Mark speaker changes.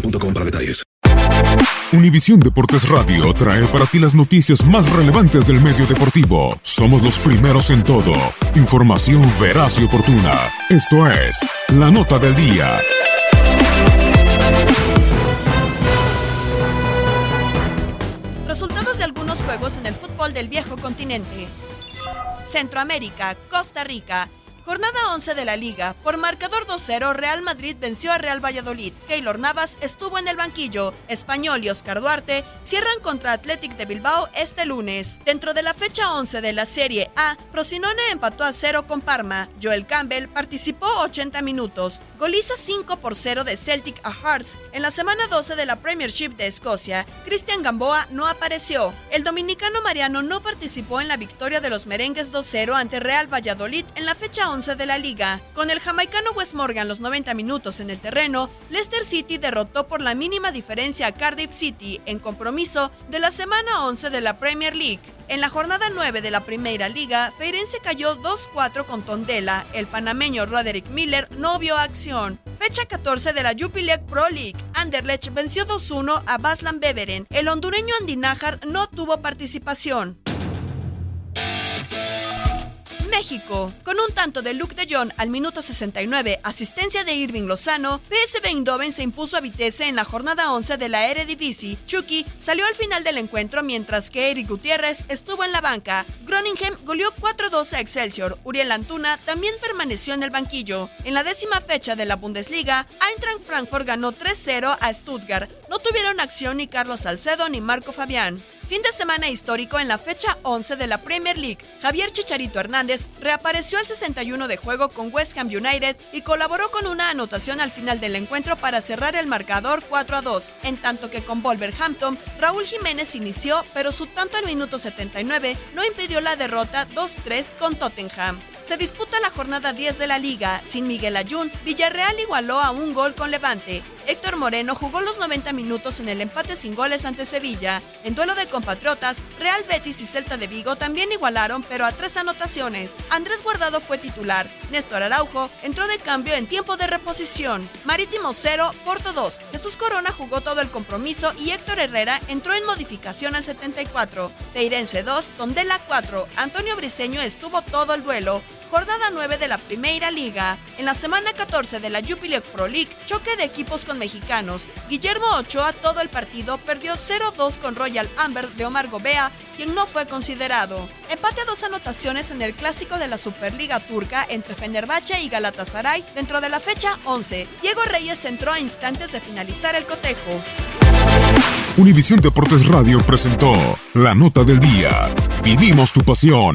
Speaker 1: boostmobile.com.
Speaker 2: Univisión Deportes Radio trae para ti las noticias más relevantes del medio deportivo. Somos los primeros en todo. Información veraz y oportuna. Esto es La Nota del Día.
Speaker 3: Resultados de algunos juegos en el fútbol del viejo continente. Centroamérica, Costa Rica. Jornada 11 de la liga. Por marcador 2-0, Real Madrid venció a Real Valladolid. Keylor Navas estuvo en el banquillo. Español y Oscar Duarte cierran contra Athletic de Bilbao este lunes. Dentro de la fecha 11 de la Serie A, Frosinone empató a 0 con Parma. Joel Campbell participó 80 minutos. Goliza 5 por 0 de Celtic a Hearts. En la semana 12 de la Premiership de Escocia, Cristian Gamboa no apareció. El dominicano Mariano no participó en la victoria de los merengues 2-0 ante Real Valladolid en la fecha 11 de la liga. Con el jamaicano Wes Morgan los 90 minutos en el terreno, Leicester City derrotó por la mínima diferencia a Cardiff City en compromiso de la semana 11 de la Premier League. En la jornada 9 de la Primera Liga, Feirense cayó 2-4 con Tondela. El panameño Roderick Miller no vio acción. Fecha 14 de la Jupiler Pro League. Anderlecht venció 2-1 a Baslan Beveren. El hondureño Andy Nájar no tuvo participación. México. Con un tanto de Luke de Jong al minuto 69, asistencia de Irving Lozano, PSV Eindhoven se impuso a Vitesse en la jornada 11 de la Eredivisie. Chucky salió al final del encuentro mientras que Eric Gutiérrez estuvo en la banca. Groningen goleó 4-2 a Excelsior. Uriel Antuna también permaneció en el banquillo. En la décima fecha de la Bundesliga, Eintracht Frankfurt ganó 3-0 a Stuttgart. No tuvieron acción ni Carlos Salcedo ni Marco Fabián. Fin de semana histórico en la fecha 11 de la Premier League. Javier Chicharito Hernández reapareció al 61 de juego con West Ham United y colaboró con una anotación al final del encuentro para cerrar el marcador 4 a 2, en tanto que con Wolverhampton, Raúl Jiménez inició, pero su tanto al minuto 79 no impidió la derrota 2-3 con Tottenham. Se disputa la jornada 10 de la liga. Sin Miguel Ayun, Villarreal igualó a un gol con Levante. Héctor Moreno jugó los 90 minutos en el empate sin goles ante Sevilla. En duelo de compatriotas, Real Betis y Celta de Vigo también igualaron, pero a tres anotaciones. Andrés Guardado fue titular. Néstor Araujo entró de cambio en tiempo de reposición. Marítimo 0, Porto 2. Jesús Corona jugó todo el compromiso y Héctor Herrera entró en modificación al 74. Peirense 2, Tondela 4. Antonio Briseño estuvo todo el duelo. Jornada 9 de la Primera Liga. En la semana 14 de la Jupiler Pro League, choque de equipos con mexicanos. Guillermo Ochoa todo el partido perdió 0-2 con Royal Amber de Omar Gobea, quien no fue considerado. Empate a dos anotaciones en el clásico de la Superliga Turca entre Fenerbahce y Galatasaray dentro de la fecha 11. Diego Reyes entró a instantes de finalizar el cotejo.
Speaker 2: Univisión Deportes Radio presentó la nota del día. Vivimos tu pasión.